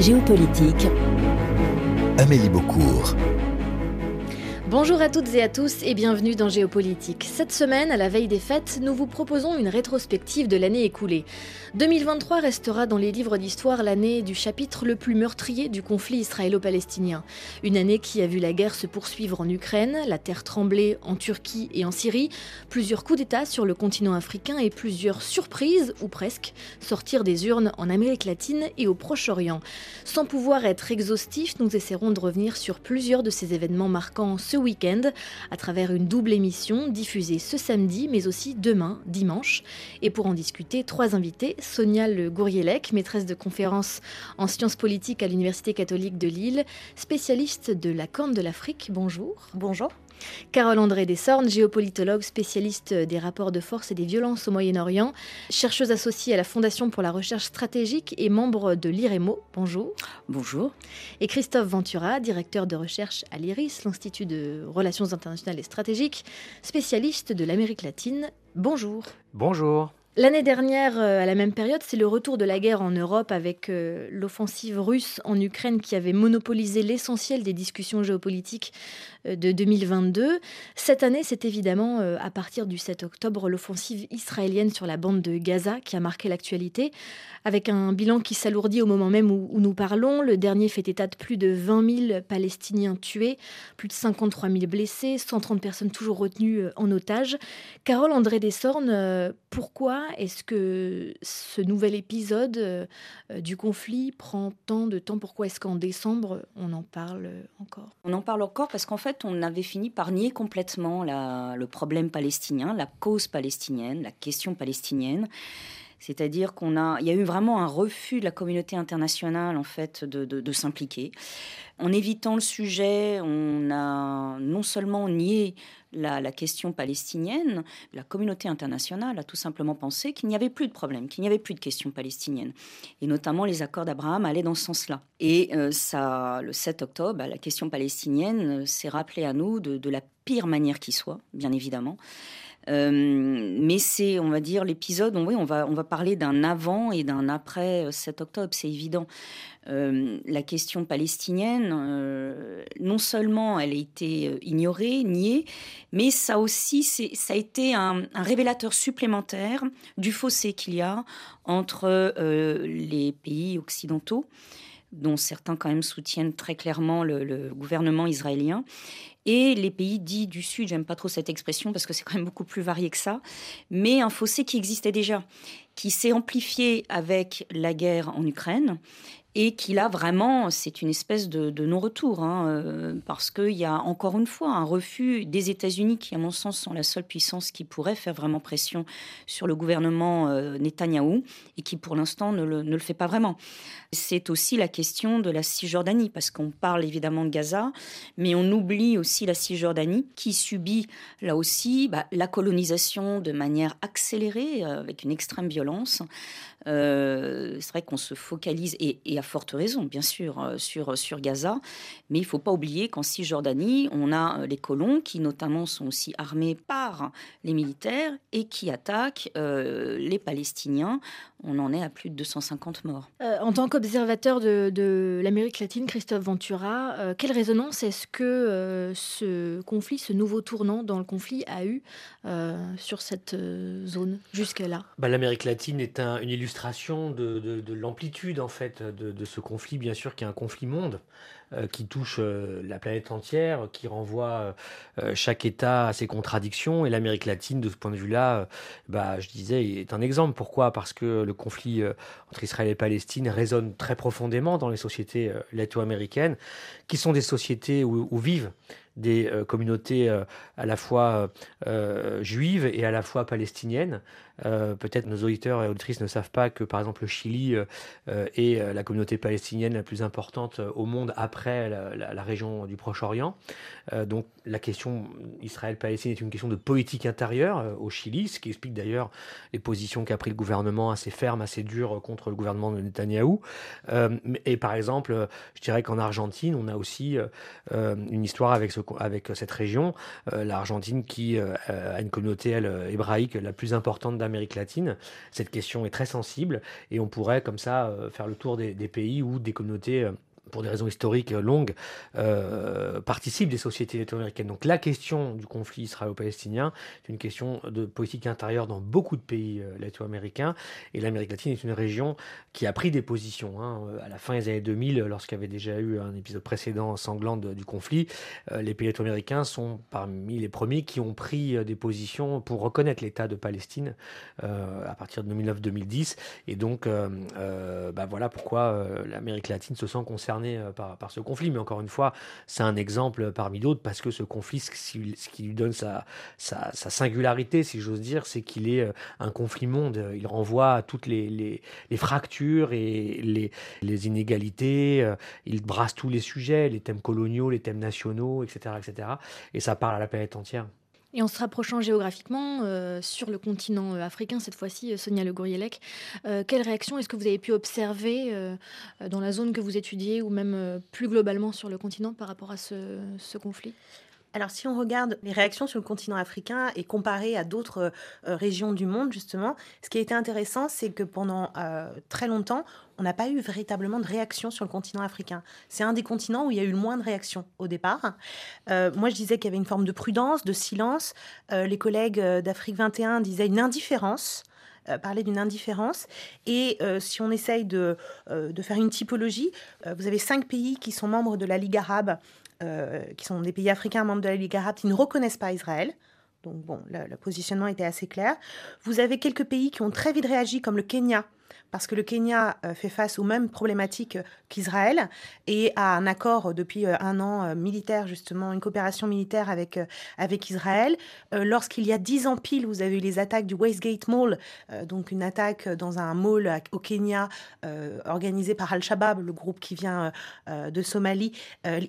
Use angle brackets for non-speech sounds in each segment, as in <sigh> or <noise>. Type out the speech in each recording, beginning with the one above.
Géopolitique. Amélie Beaucourt. Bonjour à toutes et à tous et bienvenue dans Géopolitique. Cette semaine, à la veille des fêtes, nous vous proposons une rétrospective de l'année écoulée. 2023 restera dans les livres d'histoire l'année du chapitre le plus meurtrier du conflit israélo-palestinien. Une année qui a vu la guerre se poursuivre en Ukraine, la terre trembler en Turquie et en Syrie, plusieurs coups d'État sur le continent africain et plusieurs surprises, ou presque, sortir des urnes en Amérique latine et au Proche-Orient. Sans pouvoir être exhaustif, nous essaierons de revenir sur plusieurs de ces événements marquants week-end à travers une double émission diffusée ce samedi mais aussi demain, dimanche. Et pour en discuter, trois invités. Sonia Le Gourielec, maîtresse de conférences en sciences politiques à l'Université catholique de Lille, spécialiste de la Corne de l'Afrique. Bonjour. Bonjour. Carole André Dessornes, géopolitologue, spécialiste des rapports de force et des violences au Moyen-Orient, chercheuse associée à la Fondation pour la recherche stratégique et membre de l'IREMO. Bonjour. Bonjour. Et Christophe Ventura, directeur de recherche à l'IRIS, l'Institut de Relations internationales et stratégiques, spécialiste de l'Amérique latine. Bonjour. Bonjour. L'année dernière, euh, à la même période, c'est le retour de la guerre en Europe avec euh, l'offensive russe en Ukraine qui avait monopolisé l'essentiel des discussions géopolitiques euh, de 2022. Cette année, c'est évidemment à partir du 7 octobre l'offensive israélienne sur la bande de Gaza qui a marqué l'actualité, avec un bilan qui s'alourdit au moment même où, nous parlons. Le dernier fait état de plus de 20 000 Palestiniens tués, plus de 53 000 blessés, 130 personnes toujours retenues en otage. Carole André Dessornes, pourquoi est-ce que ce nouvel épisode euh, du conflit prend tant de temps? Pourquoi est-ce qu'en décembre, on en parle encore? On en parle encore parce qu'en fait, on avait fini par nier complètement le problème palestinien, la cause palestinienne, la question palestinienne. C'est-à-dire qu'on a, il y a eu vraiment un refus de la communauté internationale en fait de, s'impliquer. En évitant le sujet, on a non seulement nié la, question palestinienne, la communauté internationale a tout simplement pensé qu'il n'y avait plus de problème, qu'il n'y avait plus de question palestinienne. Et notamment les accords d'Abraham allaient dans ce sens-là. Et euh, ça, le 7 octobre, bah, la question palestinienne euh, s'est rappelée à nous de la pire manière qui soit, bien évidemment. Euh, mais c'est, on va dire, l'épisode, oui, on va, on va parler d'un avant et d'un après 7 octobre, c'est évident. Euh, la question palestinienne, euh, non seulement elle a été ignorée, niée, mais ça aussi, ça a été un, révélateur supplémentaire du fossé qu'il y a entre les pays occidentaux dont certains quand même soutiennent très clairement le gouvernement israélien, et les pays dits du Sud, j'aime pas trop cette expression parce que c'est quand même beaucoup plus varié que ça, mais un fossé qui existait déjà, qui s'est amplifié avec la guerre en Ukraine et qui là vraiment c'est une espèce de, non-retour hein, euh, parce qu'il y a encore une fois un refus des États-Unis qui à mon sens sont la seule puissance qui pourrait faire vraiment pression sur le gouvernement euh, Netanyahou et qui pour l'instant ne le, fait pas vraiment. C'est aussi la question de la Cisjordanie parce qu'on parle évidemment de Gaza mais on oublie aussi la Cisjordanie qui subit là aussi bah, la colonisation de manière accélérée euh, avec une extrême violence. c'est vrai qu'on se focalise et, et forte raison, bien sûr, euh, sur, sur Gaza. Mais il ne faut pas oublier qu'en Cisjordanie, on a euh, les colons qui, notamment, sont aussi armés par les militaires et qui attaquent euh, les Palestiniens. On en est à plus de 250 morts. en tant qu'observateur de, de l'Amérique latine, Christophe Ventura, quelle résonance est-ce que ce conflit, ce nouveau tournant dans le conflit a eu sur cette zone jusque-là? Bah, L'Amérique latine est un, une illustration de, de, de l'amplitude, en fait, de, de, ce conflit, bien sûr, qui est un conflit monde, euh, qui touche euh, la planète entière, qui renvoie euh, chaque État à ses contradictions. Et l'Amérique latine, de ce point de vue-là, bah, je disais, est un exemple. Pourquoi? Parce que le conflit entre Israël et Palestine résonne très profondément dans les sociétés latino-américaines, qui sont des sociétés où, vivent des euh, communautés euh, à la fois euh, juives et à la fois palestiniennes. Peut-être nos auditeurs et auditrices ne savent pas que, par exemple, le Chili est la communauté palestinienne la plus importante au monde après la, région du Proche-Orient. donc, la question Israël-Palestine est une question de politique intérieure au Chili, ce qui explique d'ailleurs les positions qu'a pris le gouvernement assez fermes, assez dures contre le gouvernement de Netanyahou. et par exemple, je dirais qu'en Argentine, on a aussi une histoire avec ce avec cette région. Euh, L'Argentine qui euh, a une communauté hébraïque la plus importante l'Amérique latine. Cette question est très sensible et on pourrait comme ça faire le tour des, pays où des communautés pour des raisons historiques longues, euh, participent des sociétés latino-américaines. Donc la question du conflit israélo-palestinien est une question de politique intérieure dans beaucoup de pays euh, latino-américains. Et l'Amérique latine est une région qui a pris des positions. Hein. À la fin des années 2000, lorsqu'il y avait déjà eu un épisode précédent sanglant du conflit, euh, les pays latino-américains sont parmi les premiers qui ont pris euh, des positions pour reconnaître l'État de Palestine à partir de 2009-2010. Et donc, bah voilà pourquoi l'Amérique latine se sent concernée euh, par, ce conflit. Mais encore une fois, c'est un exemple parmi d'autres parce que ce conflit, ce qui, lui donne sa, singularité, si j'ose dire, c'est qu'il est euh, un conflit monde. Il renvoie à toutes les, les, fractures et les, les, inégalités. Euh, il brasse tous les sujets, les thèmes coloniaux, les thèmes nationaux, etc. etc. et ça parle à la planète entière. Et en se rapprochant géographiquement euh, sur le continent euh, africain, cette fois-ci, euh, Sonia Le Gourielec, quelle réaction est-ce que vous avez pu observer dans la zone que vous étudiez ou même plus globalement sur le continent par rapport à ce conflit? Alors, si on regarde les réactions sur le continent africain et comparé à d'autres euh, régions du monde, justement, ce qui a été intéressant, c'est que pendant euh, très longtemps, on n'a pas eu véritablement de réaction sur le continent africain. C'est un des continents où il y a eu le moins de réactions au départ. Euh, moi, je disais qu'il y avait une forme de prudence, de silence. les collègues d'Afrique 21 disaient une indifférence. parler d'une indifférence. Et si on essaye de, faire une typologie, vous avez cinq pays qui sont membres de la Ligue arabe euh, qui sont des pays africains membres de la Ligue arabe, qui ne reconnaissent pas Israël. Donc bon, le positionnement était assez clair. Vous avez quelques pays qui ont très vite réagi, comme le Kenya, parce que le Kenya euh, fait face aux mêmes problématiques qu'Israël et a un accord depuis euh, un an euh, militaire, justement, une coopération militaire avec, avec Israël. Lorsqu'il y a dix ans pile, vous avez eu les attaques du Westgate Mall, donc une attaque dans un mall au Kenya organisée par Al-Shabaab, le groupe qui vient de Somalie.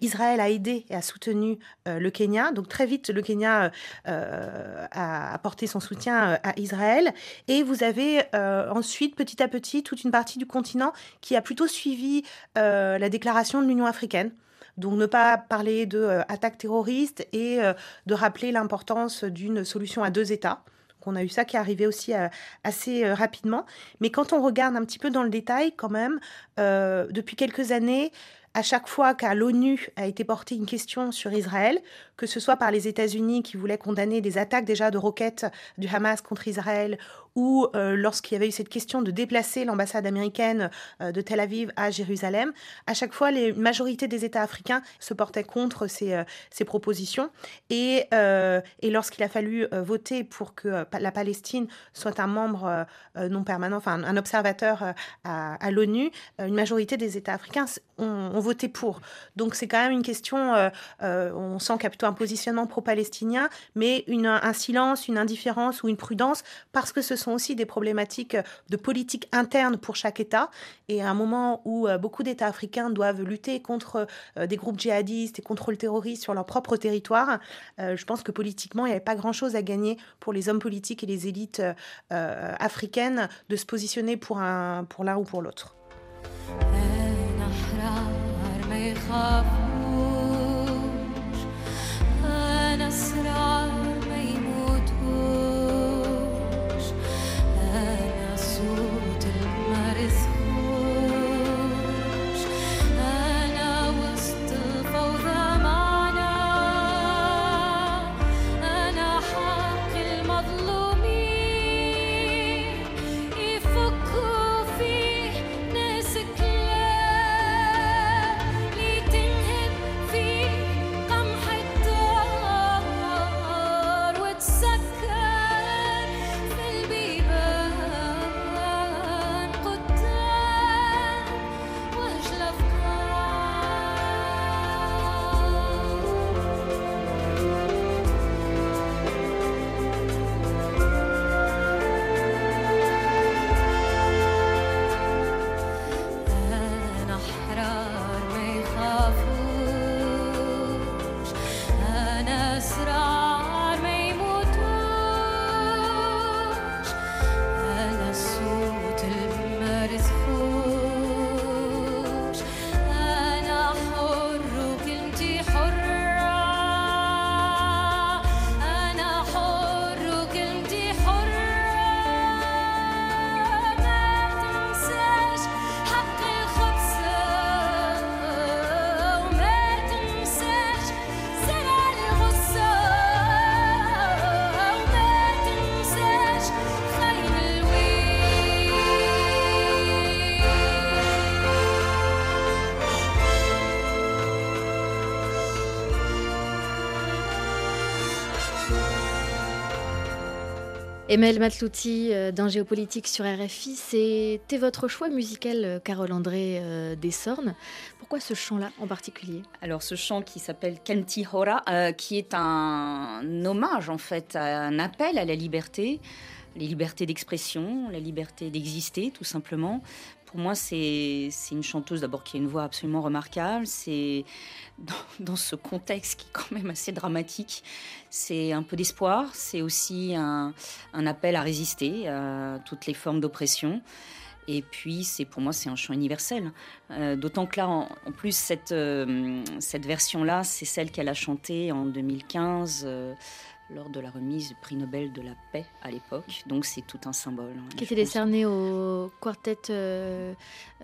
Israël a aidé et a soutenu le Kenya. Donc très vite, le Kenya a apporté son soutien à Israël. Et vous avez ensuite, petit à petit, toute une partie du continent qui a plutôt suivi euh, la déclaration de l'Union africaine. Donc ne pas parler de euh, attaques terroristes et euh, de rappeler l'importance d'une solution à deux États. On a eu ça qui est arrivé aussi assez rapidement. Mais quand on regarde un petit peu dans le détail, quand même, depuis quelques années, à chaque fois qu'à l'ONU a été portée une question sur Israël, que ce soit par les États-Unis qui voulaient condamner des attaques déjà de roquettes du Hamas contre Israël, ou euh, lorsqu'il y avait eu cette question de déplacer l'ambassade américaine euh, de Tel Aviv à Jérusalem, à chaque fois, les majorités des États africains se portaient contre ces, euh, ces propositions. Et, lorsqu'il a fallu voter pour que la Palestine soit un membre non permanent, enfin un observateur à, l'ONU, une majorité des États africains ont, ont voté pour. Donc c'est quand même une question, on sent qu'il y a plutôt un positionnement pro-palestinien, mais une, un silence, une indifférence ou une prudence, parce que ce sont aussi des problématiques de politique interne pour chaque État. Et à un moment où euh, beaucoup d'États africains doivent lutter contre euh, des groupes djihadistes et contre le terrorisme sur leur propre territoire, euh, je pense que politiquement, il n'y avait pas grand-chose à gagner pour les hommes politiques et les élites africaines de se positionner pour l'un pour ou pour l'autre. Emel Matlouti euh, dans Géopolitique sur RFI, c'était votre choix musical, euh, Carole André euh, Desornes. Pourquoi ce chant-là en particulier? Alors ce chant qui s'appelle Kanti Hora, qui est un hommage en fait, un appel à la liberté, les libertés d'expression, la liberté d'exister tout simplement, pour moi, c'est une chanteuse d'abord qui a une voix absolument remarquable. C'est <laughs> dans, ce contexte qui est quand même assez dramatique, c'est un peu d'espoir. C'est aussi un, appel à résister à toutes les formes d'oppression. Et puis, c'est pour moi, c'est un chant universel. Euh, d'autant que là, en, plus, euh, cette version-là, c'est celle qu'elle a chantée en 2015 lors de la remise du prix Nobel de la paix à l'époque. Donc c'est tout un symbole. Hein, qui était décerné au quartet euh,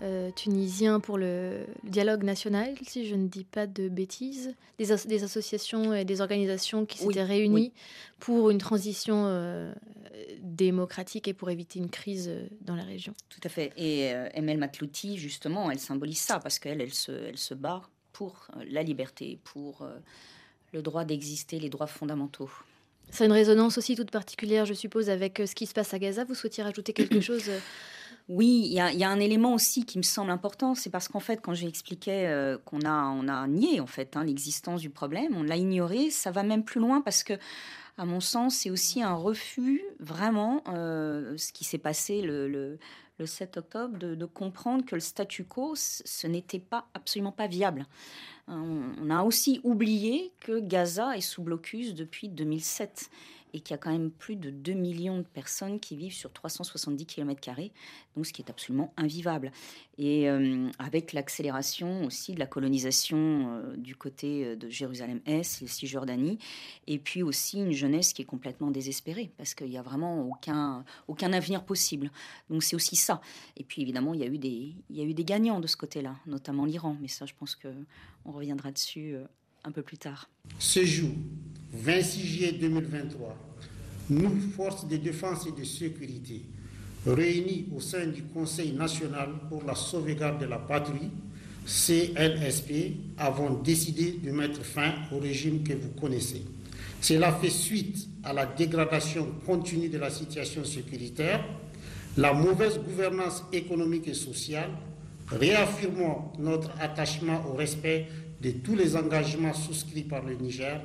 euh, tunisien pour le dialogue national, si je ne dis pas de bêtises. Des, des associations et des organisations qui s'étaient réunies pour une transition euh, démocratique et pour éviter une crise dans la région. Tout à fait. Et Emel Matlouti, justement, elle symbolise ça parce qu'elle, elle se, elle se bat pour la liberté, pour le droit d'exister, les droits fondamentaux. Ça a une résonance aussi toute particulière, je suppose, avec euh, ce qui se passe à Gaza. Vous souhaitiez rajouter quelque <clears throat> chose euh oui, il y, a un élément aussi qui me semble important, c'est parce qu'en fait, quand j'ai expliqué euh, qu'on a, on a nié en fait hein, l'existence du problème, on l'a ignoré, ça va même plus loin parce que, à mon sens, c'est aussi un refus vraiment ce qui s'est passé le, le, 7 octobre de, comprendre que le statu quo, ce n'était pas absolument pas viable. On a aussi oublié que Gaza est sous blocus depuis 2007 et qu'il y a quand même plus de 2 millions de personnes qui vivent sur 370 km, donc ce qui est absolument invivable. Et euh, avec l'accélération aussi de la colonisation euh, du côté euh, de Jérusalem-Est, le Cisjordanie, et puis aussi une jeunesse qui est complètement désespérée, parce qu'il n'y a vraiment aucun, avenir possible. Donc c'est aussi ça. Et puis évidemment, il y a eu des gagnants de ce côté-là, notamment l'Iran, mais ça, je pense qu'on reviendra dessus un peu plus tard. Ce jour, 26 juillet 2023, nous, forces de défense et de sécurité, réunis au sein du Conseil national pour la sauvegarde de la patrie, CNSP, avons décidé de mettre fin au régime que vous connaissez. Cela fait suite à la dégradation continue de la situation sécuritaire, la mauvaise gouvernance économique et sociale, réaffirmons notre attachement au respect de tous les engagements souscrits par le Niger,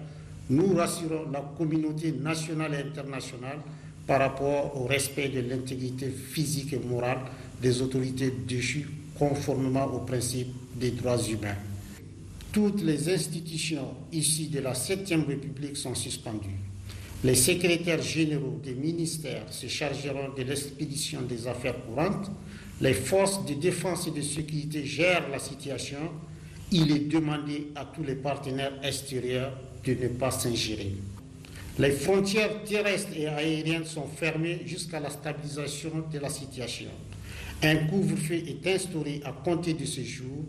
nous rassurons la communauté nationale et internationale par rapport au respect de l'intégrité physique et morale des autorités déchues conformément aux principes des droits humains. Toutes les institutions issues de la 7e République sont suspendues. Les secrétaires généraux des ministères se chargeront de l'expédition des affaires courantes. Les forces de défense et de sécurité gèrent la situation il est demandé à tous les partenaires extérieurs de ne pas s'ingérer. Les frontières terrestres et aériennes sont fermées jusqu'à la stabilisation de la situation. Un couvre-feu est instauré à compter de ce jour,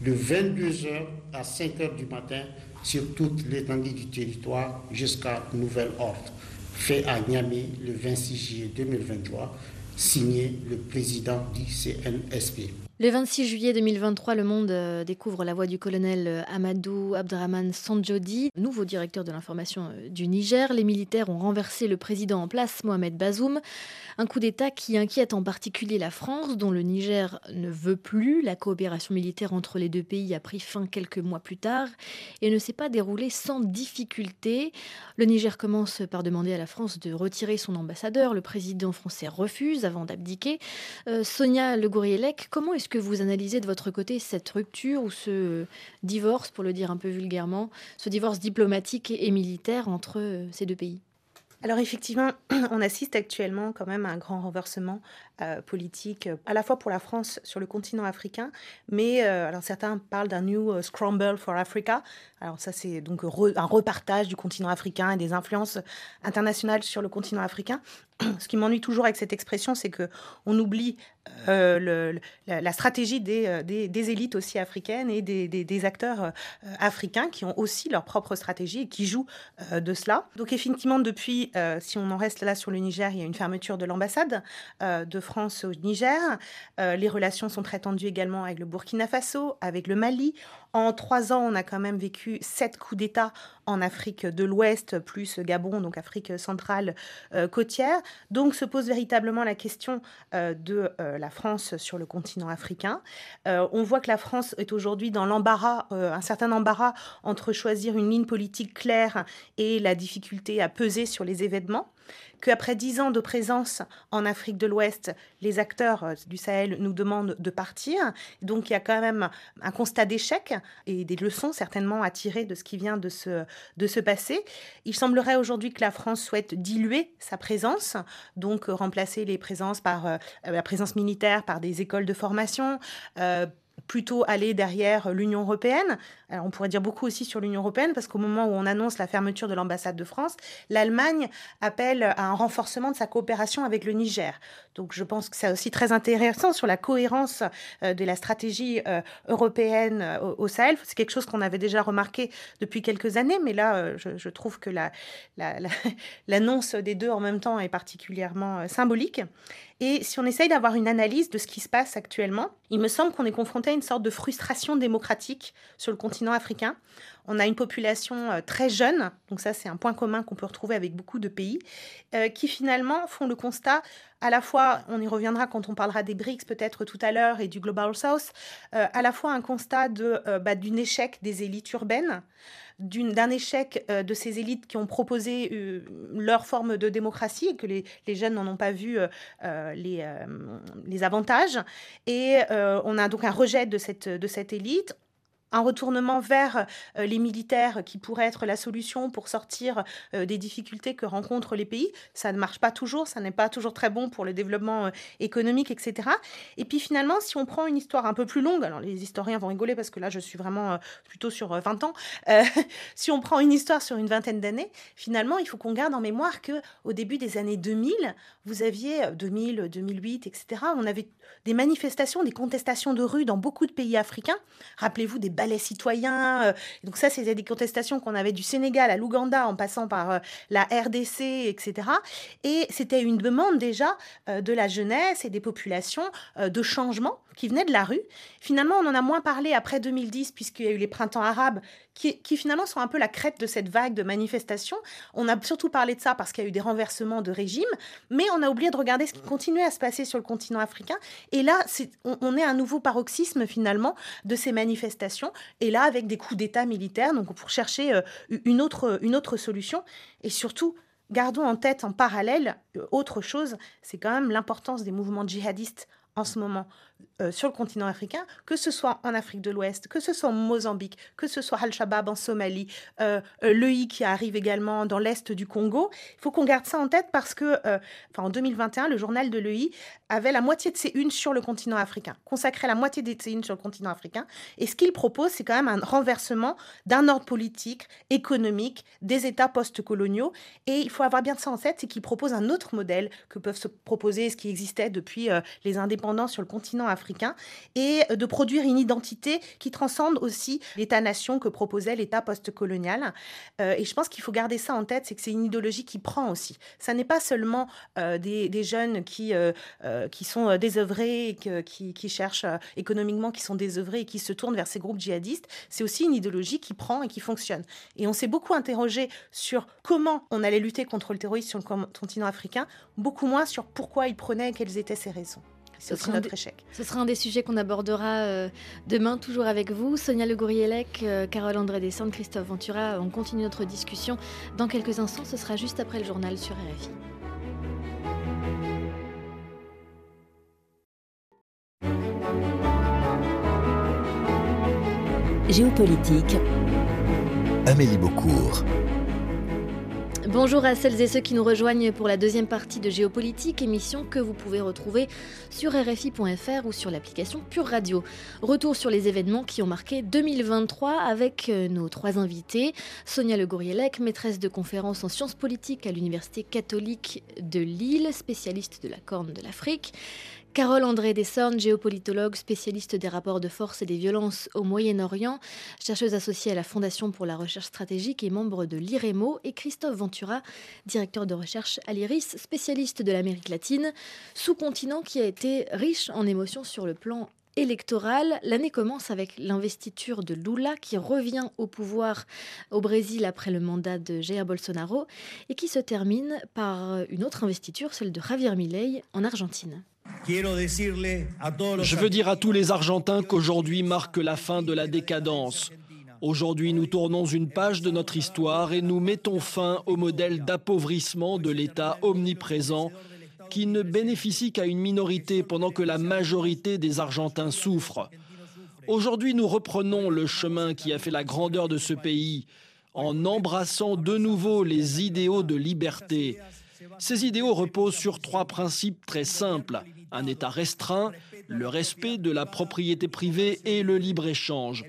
de 22h à 5h du matin, sur toute l'étendue du territoire jusqu'à nouvel ordre. Fait à Niamey le 26 juillet 2023, signé le président du CNSP. Le 26 juillet 2023, Le Monde euh, découvre la voix du colonel euh, Amadou Abdraman Sanjodi, nouveau directeur de l'information euh, du Niger. Les militaires ont renversé le président en place, Mohamed Bazoum. Un coup d'État qui inquiète en particulier la France, dont le Niger ne veut plus. La coopération militaire entre les deux pays a pris fin quelques mois plus tard et ne s'est pas déroulée sans difficulté. Le Niger commence par demander à la France de retirer son ambassadeur. Le président français refuse avant d'abdiquer. Sonia Le Gourielec, comment est-ce que vous analysez de votre côté cette rupture ou ce divorce, pour le dire un peu vulgairement, ce divorce diplomatique et militaire entre euh, ces deux pays? Alors effectivement, <clears throat> on assiste actuellement quand même à un grand renversement euh, politique, à la fois pour la France sur le continent africain, mais euh, alors certains parlent d'un new scramble for Africa. Alors ça c'est donc un repartage du continent africain et des influences internationales sur le continent africain. <clears throat> Ce qui m'ennuie toujours avec cette expression, c'est que on oublie euh, la, stratégie euh, des, des, élites aussi africaines et des, des acteurs euh, africains qui ont aussi leur propre stratégie et qui jouent de cela. Donc effectivement, depuis, si on en reste là sur le Niger, il y a une fermeture de l'ambassade de France au Niger. les relations sont très tendues également avec le Burkina Faso, avec le Mali. En trois ans, on a quand même vécu sept coups d'État en Afrique de l'Ouest, plus Gabon, donc Afrique centrale côtière. Donc se pose véritablement la question de la France sur le continent africain. on voit que la France est aujourd'hui dans l'embarras, un certain embarras entre choisir une ligne politique claire et la difficulté à peser sur les événements qu'après dix ans de présence en Afrique de l'Ouest, les acteurs euh, du Sahel nous demandent de partir. Donc il y a quand même un constat d'échec et des leçons certainement à tirer de ce qui vient de se, de se passer. Il semblerait aujourd'hui que la France souhaite diluer sa présence, donc remplacer les présences par euh, la présence militaire par des écoles de formation. Euh, plutôt aller derrière l'Union européenne. Alors on pourrait dire beaucoup aussi sur l'Union européenne parce qu'au moment où on annonce la fermeture de l'ambassade de France, l'Allemagne appelle à un renforcement de sa coopération avec le Niger. Donc je pense que c'est aussi très intéressant sur la cohérence euh, de la stratégie euh, européenne euh, au Sahel. C'est quelque chose qu'on avait déjà remarqué depuis quelques années, mais là je, trouve que <laughs> l'annonce la, des deux en même temps est particulièrement symbolique. Et si on essaye d'avoir une analyse de ce qui se passe actuellement, il me semble qu'on est confronté à une sorte de frustration démocratique sur le continent africain. On a une population euh, très jeune, donc ça c'est un point commun qu'on peut retrouver avec beaucoup de pays, euh, qui finalement font le constat à la fois, on y reviendra quand on parlera des BRICS peut-être tout à l'heure et du Global South, euh, à la fois un constat de, bah, d'un échec des élites urbaines, d'un échec de ces élites qui ont proposé leur forme de démocratie et que les, jeunes n'en ont pas vu les, les avantages. Et on a donc un rejet de cette, de cette élite un retournement vers euh, les militaires qui pourrait être la solution pour sortir euh, des difficultés que rencontrent les pays. Ça ne marche pas toujours, ça n'est pas toujours très bon pour le développement euh, économique, etc. Et puis finalement, si on prend une histoire un peu plus longue, alors les historiens vont rigoler parce que là je suis vraiment plutôt sur 20 ans, <laughs> si on prend une histoire sur une vingtaine d'années, finalement il faut qu'on garde en mémoire que au début des années 2000, vous aviez 2000, 2008, etc. On avait des manifestations, des contestations de rue dans beaucoup de pays africains. Rappelez-vous des ballet citoyen. Euh, donc ça, c'est des contestations qu'on avait du Sénégal à l'Ouganda en passant par euh, la RDC, etc. Et c'était une demande déjà euh, de la jeunesse et des populations de changement qui venaient de la rue. Finalement, on en a moins parlé après 2010 puisqu'il y a eu les printemps arabes qui, finalement sont un peu la crête de cette vague de manifestations. On a surtout parlé de ça parce qu'il y a eu des renversements de régime, mais on a oublié de regarder ce qui continuait à se passer sur le continent africain. Et là, on, on est un nouveau paroxysme finalement de ces manifestations et là avec des coups d'État militaires, donc pour chercher euh, une autre, solution. Et surtout, gardons en tête en parallèle euh, autre chose, c'est quand même l'importance des mouvements djihadistes en ce moment. Euh, sur le continent africain, que ce soit en Afrique de l'Ouest, que ce soit en Mozambique, que ce soit Al-Shabaab en Somalie, euh, euh l'EI qui arrive également dans l'Est du Congo. Il faut qu'on garde ça en tête parce que, euh, en 2021, le journal de l'EI avait la moitié de ses unes sur le continent africain, consacrait la moitié de ses unes sur le continent africain. Et ce qu'il propose, c'est quand même un renversement d'un ordre politique, économique, des États post-coloniaux. Et il faut avoir bien ça en tête, c'est qu'il propose un autre modèle que peuvent se proposer, ce qui existait depuis les indépendants sur le continent africain et de produire une identité qui transcende aussi l'État-nation que proposait l'État postcolonial. Euh, et je pense qu'il faut garder ça en tête, c'est que c'est une idéologie qui prend aussi. Ça n'est pas seulement euh, des, jeunes qui, euh, qui sont désœuvrés, qui, qui, cherchent économiquement, qui sont désœuvrés et qui se tournent vers ces groupes djihadistes. C'est aussi une idéologie qui prend et qui fonctionne. Et on s'est beaucoup interrogé sur comment on allait lutter contre le terrorisme sur le continent africain, beaucoup moins sur pourquoi il prenait et quelles étaient ses raisons. Ce sera, notre échec. ce sera un des sujets qu'on abordera euh, demain, toujours avec vous. Sonia Le Gourielec, euh, Carole André Descentes, Christophe Ventura. On continue notre discussion dans quelques instants. Ce sera juste après le journal sur RFI. Géopolitique. Amélie Beaucourt. Bonjour à celles et ceux qui nous rejoignent pour la deuxième partie de Géopolitique, émission que vous pouvez retrouver sur RFI.fr ou sur l'application Pure Radio. Retour sur les événements qui ont marqué 2023 avec euh, nos trois invités. Sonia Le Gourielec, maîtresse de conférences en sciences politiques à l'Université catholique de Lille, spécialiste de la Corne de l'Afrique. Carole André Dessornes, géopolitologue, spécialiste des rapports de force et des violences au Moyen-Orient, chercheuse associée à la Fondation pour la recherche stratégique et membre de l'IREMO, et Christophe Ventura, directeur de recherche à l'IRIS, spécialiste de l'Amérique latine, sous-continent qui a été riche en émotions sur le plan électoral. L'année commence avec l'investiture de Lula qui revient au pouvoir au Brésil après le mandat de Jair Bolsonaro et qui se termine par une autre investiture, celle de Javier Milei en Argentine. Je veux dire à tous les Argentins qu'aujourd'hui marque la fin de la décadence. Aujourd'hui, nous tournons une page de notre histoire et nous mettons fin au modèle d'appauvrissement de l'État omniprésent qui ne bénéficie qu'à une minorité pendant que la majorité des Argentins souffrent. Aujourd'hui, nous reprenons le chemin qui a fait la grandeur de ce pays en embrassant de nouveau les idéaux de liberté. Ces idéaux reposent sur trois principes très simples. Un État restreint, le respect de la propriété privée et le libre-échange.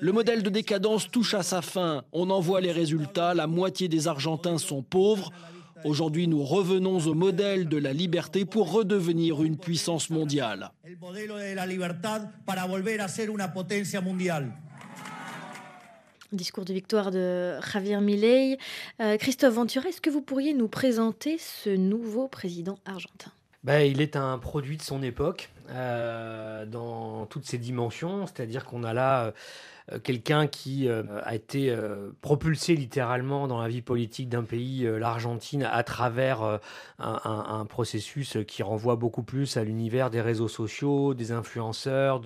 Le modèle de décadence touche à sa fin. On en voit les résultats. La moitié des Argentins sont pauvres. Aujourd'hui, nous revenons au modèle de la liberté pour redevenir une puissance mondiale. Discours de victoire de Javier Milei. Euh, Christophe Ventura, est-ce que vous pourriez nous présenter ce nouveau président argentin? Ben, il est un produit de son époque euh, dans toutes ses dimensions, c'est-à-dire qu'on a là euh, quelqu'un qui euh, a été euh, propulsé littéralement dans la vie politique d'un pays, l'Argentine, à travers un, processus qui renvoie beaucoup plus à l'univers des réseaux sociaux, des influenceurs,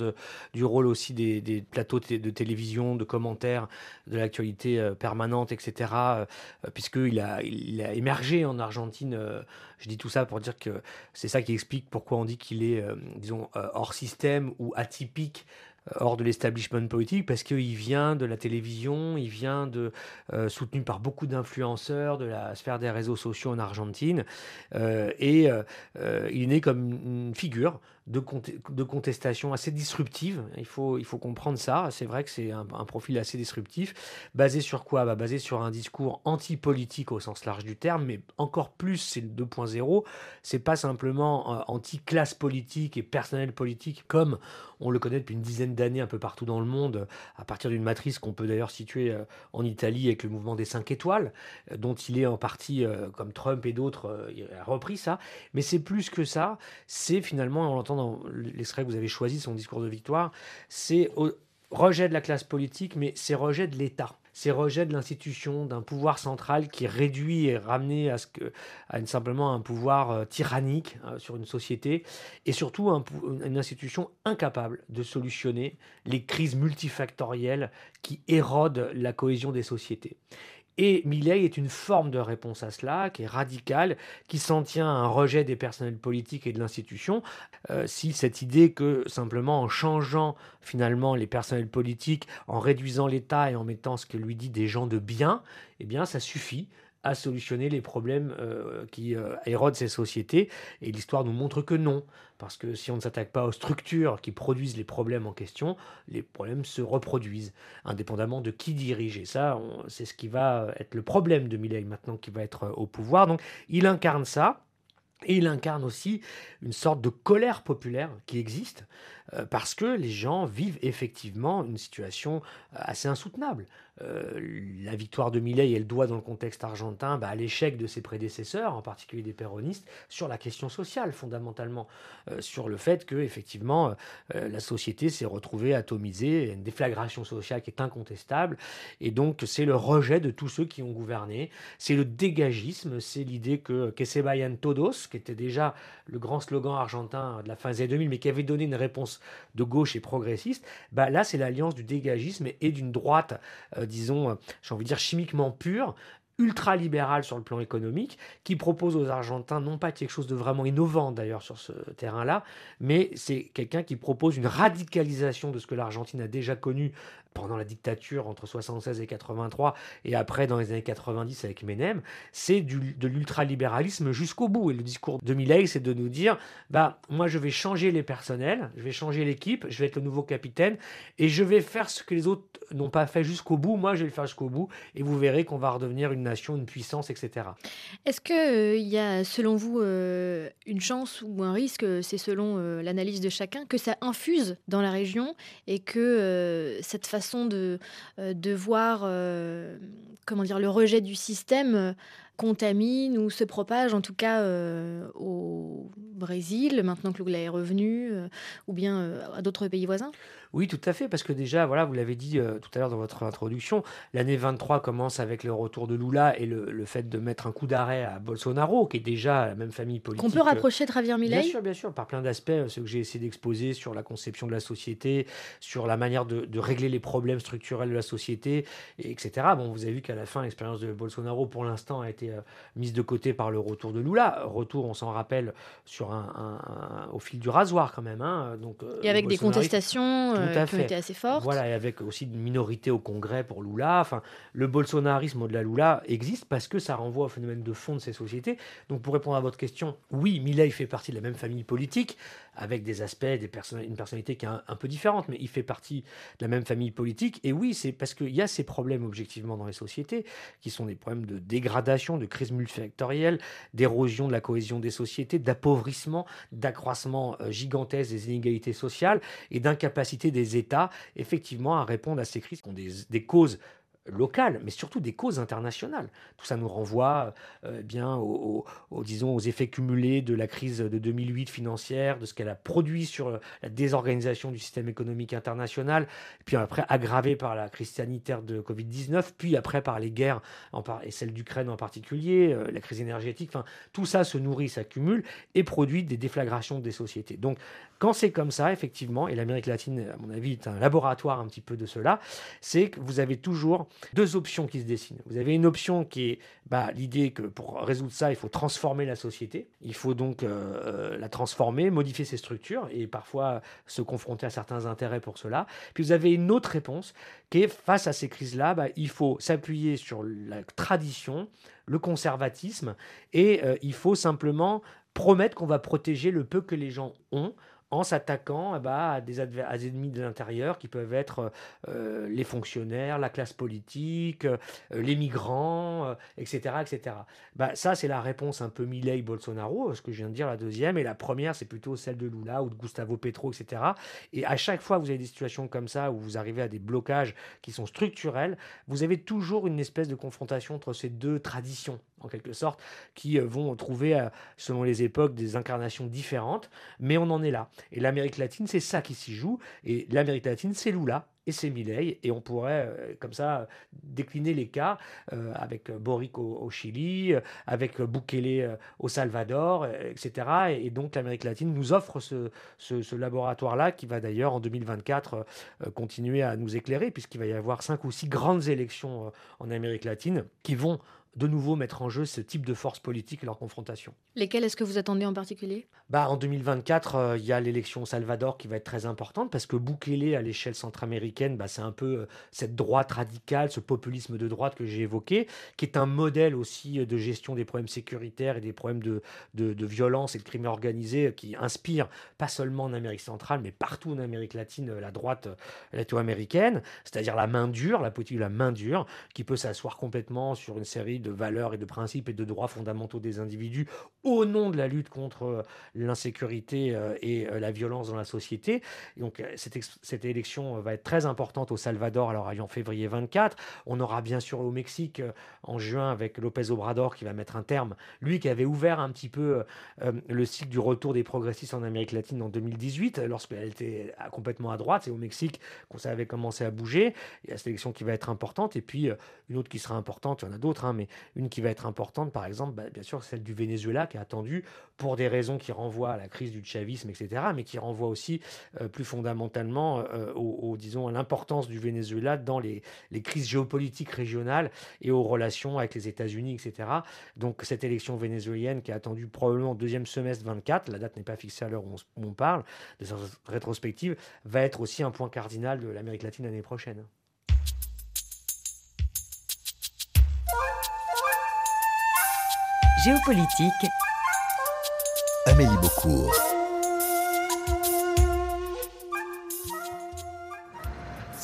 du rôle aussi des, plateaux de télévision, de commentaires, de l'actualité permanente, etc. Puisqu'il a, il a émergé en Argentine. Je dis tout ça pour dire que c'est ça qui explique pourquoi on dit qu'il est, disons, hors système ou atypique hors de l'establishment politique parce qu'il vient de la télévision, il vient de euh, soutenu par beaucoup d'influenceurs de la sphère des réseaux sociaux en Argentine euh, et euh, il est né comme une figure de, contestation assez disruptive. Il faut, il faut comprendre ça. C'est vrai que c'est un, profil assez disruptif. Basé sur quoi? Bah, Basé sur un discours anti-politique au sens large du terme, mais encore plus, c'est le 2.0. C'est pas simplement euh, anti-classe politique et personnel politique comme on le connaît depuis une dizaine d'années un peu partout dans le monde, à partir d'une matrice qu'on peut d'ailleurs situer euh, en Italie avec le mouvement des 5 étoiles, euh, dont il est en partie, comme Trump et d'autres, il a repris ça. Mais c'est plus que ça. C'est finalement, on l'entend dans l'extrait que vous avez choisi, son discours de victoire, c'est rejet de la classe politique, mais c'est rejet de l'État. C'est rejet de l'institution, d'un pouvoir central qui réduit et ramené à, ce que, à simplement un pouvoir euh, tyrannique euh, sur une société, et surtout une institution incapable de solutionner les crises multifactorielles qui érodent la cohésion des sociétés. Et Milley est une forme de réponse à cela, qui est radicale, qui s'en tient à un rejet des personnels politiques et de l'institution. Euh, si cette idée que simplement en changeant finalement les personnels politiques, en réduisant l'État et en mettant ce que lui dit des gens de bien, eh bien ça suffit à solutionner les problèmes euh, qui euh, érodent ces sociétés. Et l'histoire nous montre que non. Parce que si on ne s'attaque pas aux structures qui produisent les problèmes en question, les problèmes se reproduisent, indépendamment de qui dirige. Et ça, c'est ce qui va être le problème de Milley maintenant qui va être euh, au pouvoir. Donc il incarne ça. Et il incarne aussi une sorte de colère populaire qui existe, parce que les gens vivent effectivement une situation euh, assez insoutenable. Euh, la victoire de Milei, elle doit dans le contexte argentin bah, à l'échec de ses prédécesseurs, en particulier des péronistes, sur la question sociale fondamentalement, sur le fait que effectivement la société s'est retrouvée atomisée, une déflagration sociale qui est incontestable, et donc c'est le rejet de tous ceux qui ont gouverné, c'est le dégagisme, c'est l'idée que que se vayan todos, qui était déjà le grand slogan argentin de la fin des années 2000, mais qui avait donné une réponse de gauche et progressiste, bah là c'est l'alliance du dégagisme et d'une droite, euh, disons, euh, j'ai envie de dire chimiquement pure, ultra-libéral sur le plan économique, qui propose aux Argentins non pas quelque chose de vraiment innovant d'ailleurs sur ce terrain-là, mais c'est quelqu'un qui propose une radicalisation de ce que l'Argentine a déjà connu pendant la dictature entre 76 et 83 et après dans les années 90 avec Menem, c'est de l'ultralibéralisme jusqu'au bout. Et le discours de Milley, c'est de nous dire, bah moi je vais changer les personnels, je vais changer l'équipe, je vais être le nouveau capitaine et je vais faire ce que les autres n'ont pas fait jusqu'au bout. Moi je vais le faire jusqu'au bout et vous verrez qu'on va redevenir une nation, une puissance, etc. Est-ce qu'il euh, y a selon vous euh, une chance ou un risque, c'est selon euh, l'analyse de chacun, que ça infuse dans la région et que cette façon de, euh, de voir euh, comment dire, le rejet du système euh, contamine ou se propage, en tout cas au Brésil, maintenant que Lula est revenu, ou bien à d'autres pays voisins? Oui, tout à fait, parce que déjà, voilà, vous l'avez dit euh, tout à l'heure dans votre introduction, l'année 23 commence avec le retour de Lula et le, fait de mettre un coup d'arrêt à Bolsonaro, qui est déjà la même famille politique. Qu'on peut rapprocher de Javier Milei Bien sûr, bien sûr, par plein d'aspects, euh, ce que j'ai essayé d'exposer sur la conception de la société, sur la manière de, régler les problèmes structurels de la société, etc. Bon, vous avez vu qu'à la fin, l'expérience de Bolsonaro, pour l'instant, a été euh, mise de côté par le retour de Lula. Retour, on s'en rappelle, sur un, au fil du rasoir quand même. Hein. Donc, et avec des contestations tout à fait. assez forte. Voilà, et avec aussi une minorité au Congrès pour Lula. Enfin, le bolsonarisme au-delà de Lula existe parce que ça renvoie au phénomène de fond de ces sociétés. Donc, pour répondre à votre question, oui, Milei fait partie de la même famille politique, avec des aspects, une personnalité qui est un, peu différente, mais il fait partie de la même famille politique. Et oui, c'est parce qu'il y a ces problèmes objectivement dans les sociétés, qui sont des problèmes de dégradation, de crise multifactorielle, d'érosion de la cohésion des sociétés, d'appauvrissement, d'accroissement euh, gigantesque des inégalités sociales et d'incapacité des États, effectivement, à répondre à ces crises qui ont des causes locales, mais surtout des causes internationales. Tout ça nous renvoie euh, bien aux, disons, aux effets cumulés de la crise de 2008 financière, de ce qu'elle a produit sur la désorganisation du système économique international, puis après aggravé par la crise sanitaire de Covid-19, puis après par les guerres, et celle d'Ukraine en particulier, euh, la crise énergétique, enfin, tout ça se nourrit, s'accumule et produit des déflagrations des sociétés. Donc, quand c'est comme ça, effectivement, et l'Amérique latine, à mon avis, est un laboratoire un petit peu de cela, c'est que vous avez toujours deux options qui se dessinent. Vous avez une option qui est bah, l'idée que pour résoudre ça, il faut transformer la société. Il faut donc euh, euh, la transformer, modifier ses structures et parfois se confronter à certains intérêts pour cela. Puis vous avez une autre réponse qui est face à ces crises-là, bah, il faut s'appuyer sur la tradition, le conservatisme et euh, il faut simplement promettre qu'on va protéger le peu que les gens ont en s'attaquant eh ben, à, des ennemis de l'intérieur qui peuvent être euh, les fonctionnaires, la classe politique, euh, les migrants, etc. Euh, etc. Bah, ça, c'est la réponse un peu Milley-Bolsonaro, ce que je viens de dire, la deuxième. Et la première, c'est plutôt celle de Lula ou de Gustavo Petro, etc. Et à chaque fois vous avez des situations comme ça, où vous arrivez à des blocages qui sont structurels, vous avez toujours une espèce de confrontation entre ces deux traditions, en quelque sorte, qui vont trouver, selon les époques, des incarnations différentes. Mais on en est là. Et l'Amérique latine, c'est ça qui s'y joue. Et l'Amérique latine, c'est Lula et c'est Milei. Et on pourrait, euh, comme ça, décliner les cas euh, avec Boric au, Chili, avec Bukele au Salvador, etc. Et, donc l'Amérique latine nous offre ce, ce, laboratoire-là qui va d'ailleurs en 2024 euh, continuer à nous éclairer, puisqu'il va y avoir cinq ou six grandes élections en Amérique latine qui vont de nouveau mettre en jeu ce type de forces politiques et leur confrontation. Lesquelles est-ce que vous attendez en particulier? Bah, En 2024, euh, il y a l'élection au Salvador qui va être très importante parce que Bukele, à l'échelle centra-américaine, bah, c'est un peu euh, cette droite radicale, ce populisme de droite que j'ai évoqué, qui est un modèle aussi euh, de gestion des problèmes sécuritaires et des problèmes de, de, violence et de crime organisé qui inspire pas seulement en Amérique centrale, mais partout en Amérique latine, la droite latino-américaine, c'est-à-dire la main dure, la politique de la main dure, qui peut s'asseoir complètement sur une série de valeurs et de principes et de droits fondamentaux des individus au nom de la lutte contre euh, l'insécurité euh, et euh, la violence dans la société. donc cette, cette, élection va être très importante au Salvador, alors en février 24. On aura bien sûr au Mexique en juin avec Lopez Obrador qui va mettre un terme, lui qui avait ouvert un petit peu le cycle du retour des progressistes en Amérique latine en 2018, lorsqu'elle était complètement à droite. C'est au Mexique qu'on avait commencé à bouger. Il y a cette élection qui va être importante et puis une autre qui sera importante, il y en a d'autres, hein, mais une qui va être importante, par exemple, bah, bien sûr, celle du Venezuela, qui est attendue pour des raisons qui renvoient à la crise du chavisme, etc., mais qui renvoient aussi euh, plus fondamentalement euh, au, disons, à l'importance du Venezuela dans les, crises géopolitiques régionales et aux relations avec les États-Unis, etc. Donc cette élection vénézuélienne qui est attendue probablement au deuxième semestre 24, la date n'est pas fixée à l'heure où, on parle de cette rétrospective, va être aussi un point cardinal de l'Amérique latine l'année prochaine. Géopolitique. Amélie Beaucourt.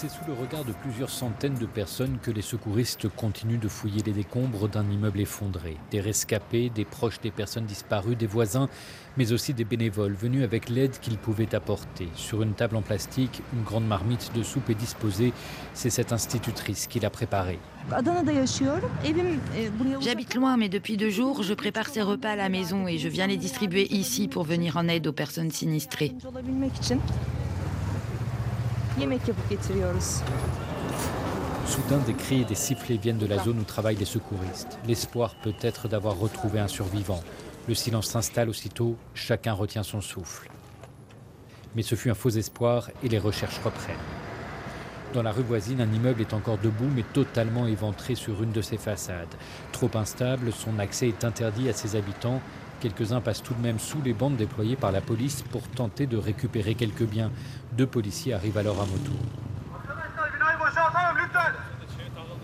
C'est sous le regard de plusieurs centaines de personnes que les secouristes continuent de fouiller les décombres d'un immeuble effondré. Des rescapés, des proches des personnes disparues, des voisins, mais aussi des bénévoles venus avec l'aide qu'ils pouvaient apporter. Sur une table en plastique, une grande marmite de soupe est disposée. C'est cette institutrice qui l'a préparée. J'habite loin, mais depuis deux jours, je prépare ces repas à la maison et je viens les distribuer ici pour venir en aide aux personnes sinistrées. Soudain, des cris et des sifflets viennent de la zone où travaillent les secouristes. L'espoir peut être d'avoir retrouvé un survivant. Le silence s'installe aussitôt, chacun retient son souffle. Mais ce fut un faux espoir et les recherches reprennent. Dans la rue voisine, un immeuble est encore debout mais totalement éventré sur une de ses façades. Trop instable, son accès est interdit à ses habitants Quelques-uns passent tout de même sous les bandes déployées par la police pour tenter de récupérer quelques biens. Deux policiers arrivent alors à moto.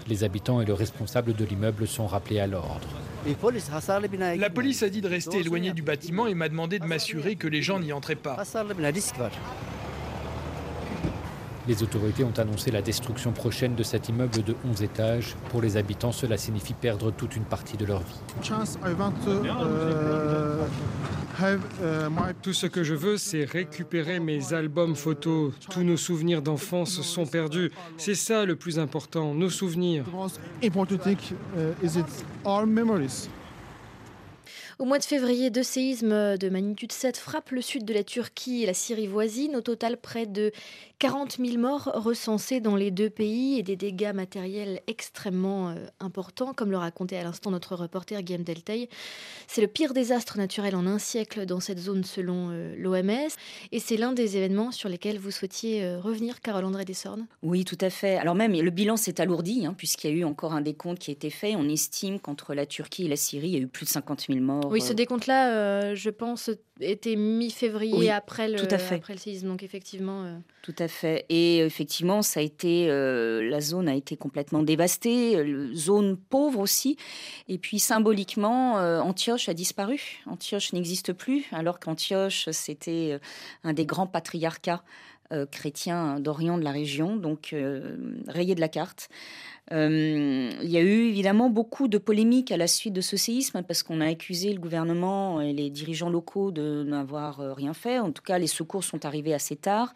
Les habitants et le responsable de l'immeuble sont rappelés à l'ordre. La police a dit de rester éloigné du bâtiment et m'a demandé de m'assurer que les gens n'y entraient pas. Les autorités ont annoncé la destruction prochaine de cet immeuble de 11 étages. Pour les habitants, cela signifie perdre toute une partie de leur vie. Tout ce que je veux, c'est récupérer mes albums photos. Tous nos souvenirs d'enfance sont perdus. C'est ça le plus important, nos souvenirs. Au mois de février, deux séismes de magnitude 7 frappent le sud de la Turquie et la Syrie voisine. Au total, près de 40 000 morts recensés dans les deux pays et des dégâts matériels extrêmement euh, importants, comme le racontait à l'instant notre reporter Guillaume Delteil. C'est le pire désastre naturel en un siècle dans cette zone selon euh, l'OMS et c'est l'un des événements sur lesquels vous souhaitiez euh, revenir, Carole-André Dessornes? Oui, tout à fait. Alors même, le bilan s'est alourdi hein, puisqu'il y a eu encore un décompte qui a été fait. On estime qu'entre la Turquie et la Syrie, il y a eu plus de 50 000 morts. Oui, ce décompte-là, je pense, était mi-février après, le, après le séisme. Donc effectivement... Tout à fait. Et effectivement, ça a été, euh, la zone a été complètement dévastée, zone pauvre aussi. Et puis symboliquement, euh, Antioche a disparu. Antioche n'existe plus, alors qu'Antioche, c'était euh, un des grands patriarcats chrétiens d'Orient de la région, donc rayé de la carte. il y a eu évidemment beaucoup de polémiques à la suite de ce séisme parce qu'on a accusé le gouvernement et les dirigeants locaux de n'avoir rien fait. En tout cas, les secours sont arrivés assez tard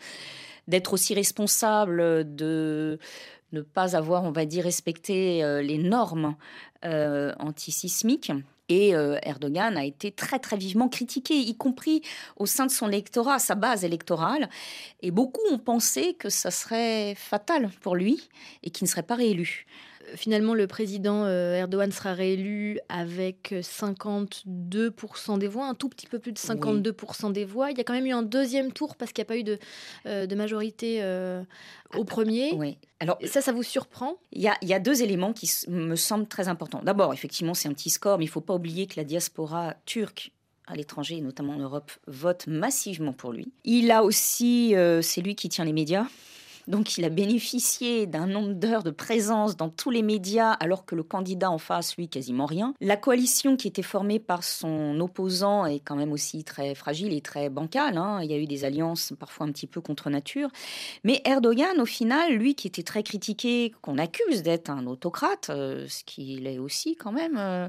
d'être aussi responsable de ne pas avoir, on va dire, respecté euh, les normes euh, antisismiques. Et euh, Erdogan a été très très vivement critiqué, y compris au sein de son électorat, sa base électorale. Et beaucoup ont pensé que ça serait fatal pour lui et qu'il ne serait pas réélu finalement, le président euh, Erdogan sera réélu avec 52% des voix, un tout petit peu plus de 52% des voix. Il y a quand même eu un deuxième tour parce qu'il n'y a pas eu de, euh, de majorité euh, au premier. Oui. Alors, ça, ça vous surprend? il y, a, il y, a, deux éléments qui me semblent très importants. D'abord, effectivement, c'est un petit score, mais il ne faut pas oublier que la diaspora turque à l'étranger, notamment en Europe, vote massivement pour lui. Il a aussi, c'est lui qui tient les médias. Donc il a bénéficié d'un nombre d'heures de présence dans tous les médias alors que le candidat en face, lui, quasiment rien. La coalition qui était formée par son opposant est quand même aussi très fragile et très bancale. Hein. Il y a eu des alliances parfois un petit peu contre nature. Mais Erdogan, au final, lui qui était très critiqué, qu'on accuse d'être un autocrate, euh, ce qu'il est aussi quand même, euh,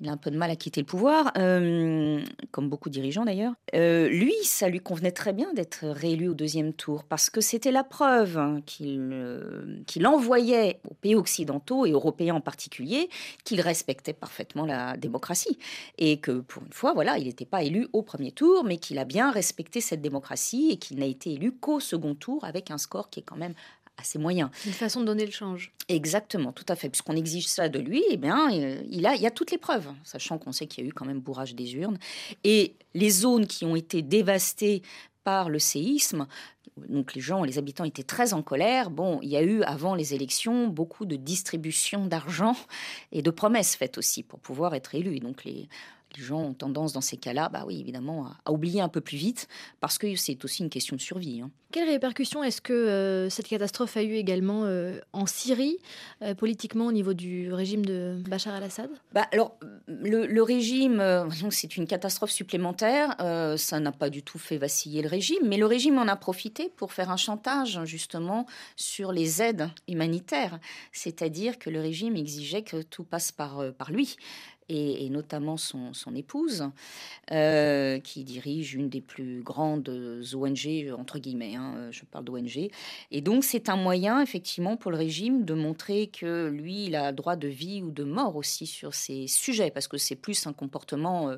il a un peu de mal à quitter le pouvoir, euh, comme beaucoup de dirigeants d'ailleurs. lui, ça lui convenait très bien d'être réélu au deuxième tour parce que c'était la preuve Hein, euh, qu'il envoyait aux pays occidentaux et européens en particulier qu'il respectait parfaitement la démocratie et que pour une fois, voilà, il n'était pas élu au premier tour, mais qu'il a bien respecté cette démocratie et qu'il n'a été élu qu'au second tour avec un score qui est quand même assez moyen. Une façon de donner le change. Exactement, tout à fait. Puisqu'on exige ça de lui, eh bien, euh, il, a, il y a toutes les preuves, sachant qu'on sait qu'il y a eu quand même bourrage des urnes. Et les zones qui ont été dévastées par le séisme donc les gens, les habitants étaient très en colère. Bon, il y a eu avant les élections beaucoup de distribution d'argent et de promesses faites aussi pour pouvoir être élus. donc les, les gens ont tendance dans ces cas-là, bah oui, évidemment, à, oublier un peu plus vite, parce que c'est aussi une question de survie. Hein. Quelles répercussions est-ce que euh, cette catastrophe a eu également euh, en Syrie, euh, politiquement au niveau du régime de Bachar al-Assad? Bah, Alors, le, régime, c'est une catastrophe supplémentaire, ça n'a pas du tout fait vaciller le régime, mais le régime en a profité pour faire un chantage justement sur les aides humanitaires, c'est-à-dire que le régime exigeait que tout passe par, par lui et, notamment son, épouse, euh, qui dirige une des plus grandes ONG, entre guillemets, hein, je parle d'ONG. Et donc c'est un moyen, effectivement, pour le régime de montrer que lui, il a droit de vie ou de mort aussi sur ces sujets, parce que c'est plus un comportement, euh,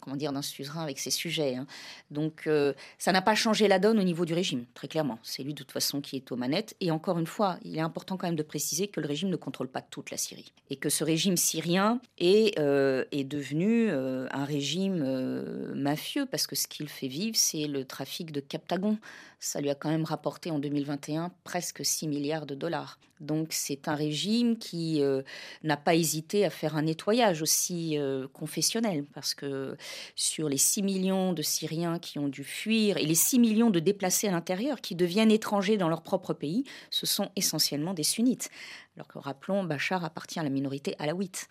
comment dire, d'un suzerain avec ses sujets. Hein. Donc euh, ça n'a pas changé la donne au niveau du régime, très clairement. C'est lui, de toute façon, qui est aux manettes. Et encore une fois, il est important quand même de préciser que le régime ne contrôle pas toute la Syrie. Et que ce régime syrien est euh, est devenu euh, un régime euh, mafieux parce que ce qu'il fait vivre, c'est le trafic de captagon. Ça lui a quand même rapporté en 2021 presque 6 milliards de dollars. Donc c'est un régime qui n'a pas hésité à faire un nettoyage aussi confessionnel parce que sur les 6 millions de Syriens qui ont dû fuir et les 6 millions de déplacés à l'intérieur qui deviennent étrangers dans leur propre pays, ce sont essentiellement des sunnites. Alors que rappelons, Bachar appartient à la minorité alawite.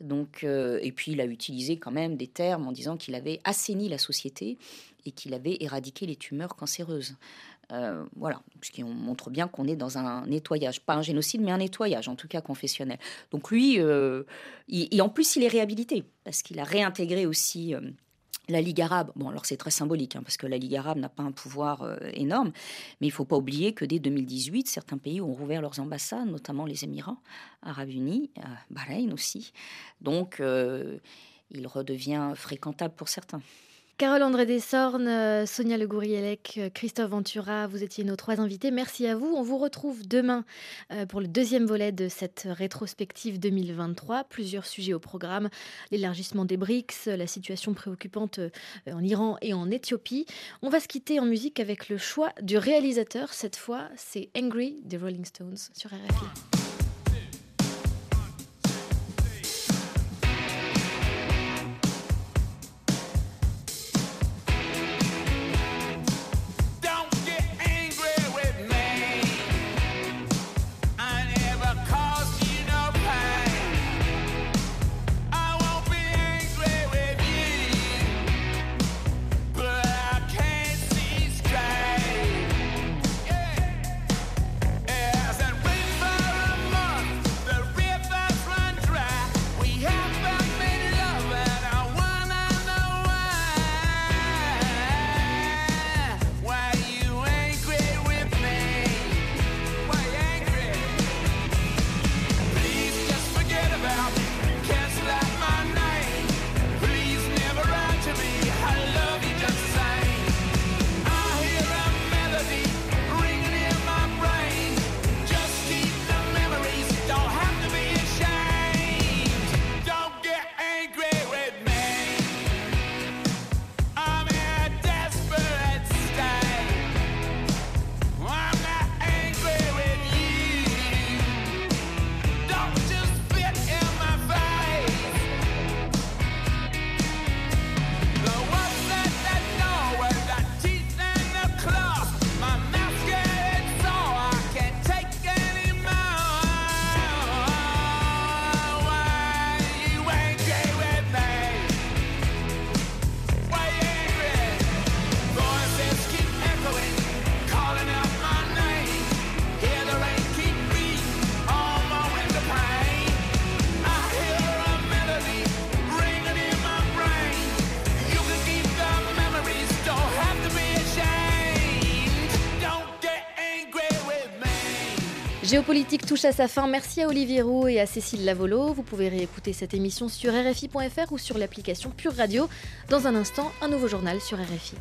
Donc, euh, et puis il a utilisé quand même des termes en disant qu'il avait assaini la société et qu'il avait éradiqué les tumeurs cancéreuses. Euh, voilà, ce qui montre bien qu'on est dans un nettoyage, pas un génocide, mais un nettoyage, en tout cas confessionnel. Donc lui, euh, et en plus, il est réhabilité, parce qu'il a réintégré aussi la Ligue arabe, bon alors c'est très symbolique hein, parce que la Ligue arabe n'a pas un pouvoir euh, énorme, mais il ne faut pas oublier que dès 2018, certains pays ont rouvert leurs ambassades, notamment les Émirats arabes unis, euh, Bahreïn aussi. Donc euh, il redevient fréquentable pour certains. Carole André Desornes, euh, Sonia Le Gourielec, euh, Christophe Ventura, vous étiez nos trois invités. Merci à vous. On vous retrouve demain euh, pour le deuxième volet de cette rétrospective 2023. Plusieurs sujets au programme l'élargissement des BRICS, la situation préoccupante en Iran et en Éthiopie. On va se quitter en musique avec le choix du réalisateur. Cette fois, c'est Angry des Rolling Stones sur RFI. Géopolitique touche à sa fin. Merci à Olivier Roux et à Cécile Lavolo. Vous pouvez réécouter cette émission sur RFI.fr ou sur l'application Pure Radio. Dans un instant, un nouveau journal sur RFI.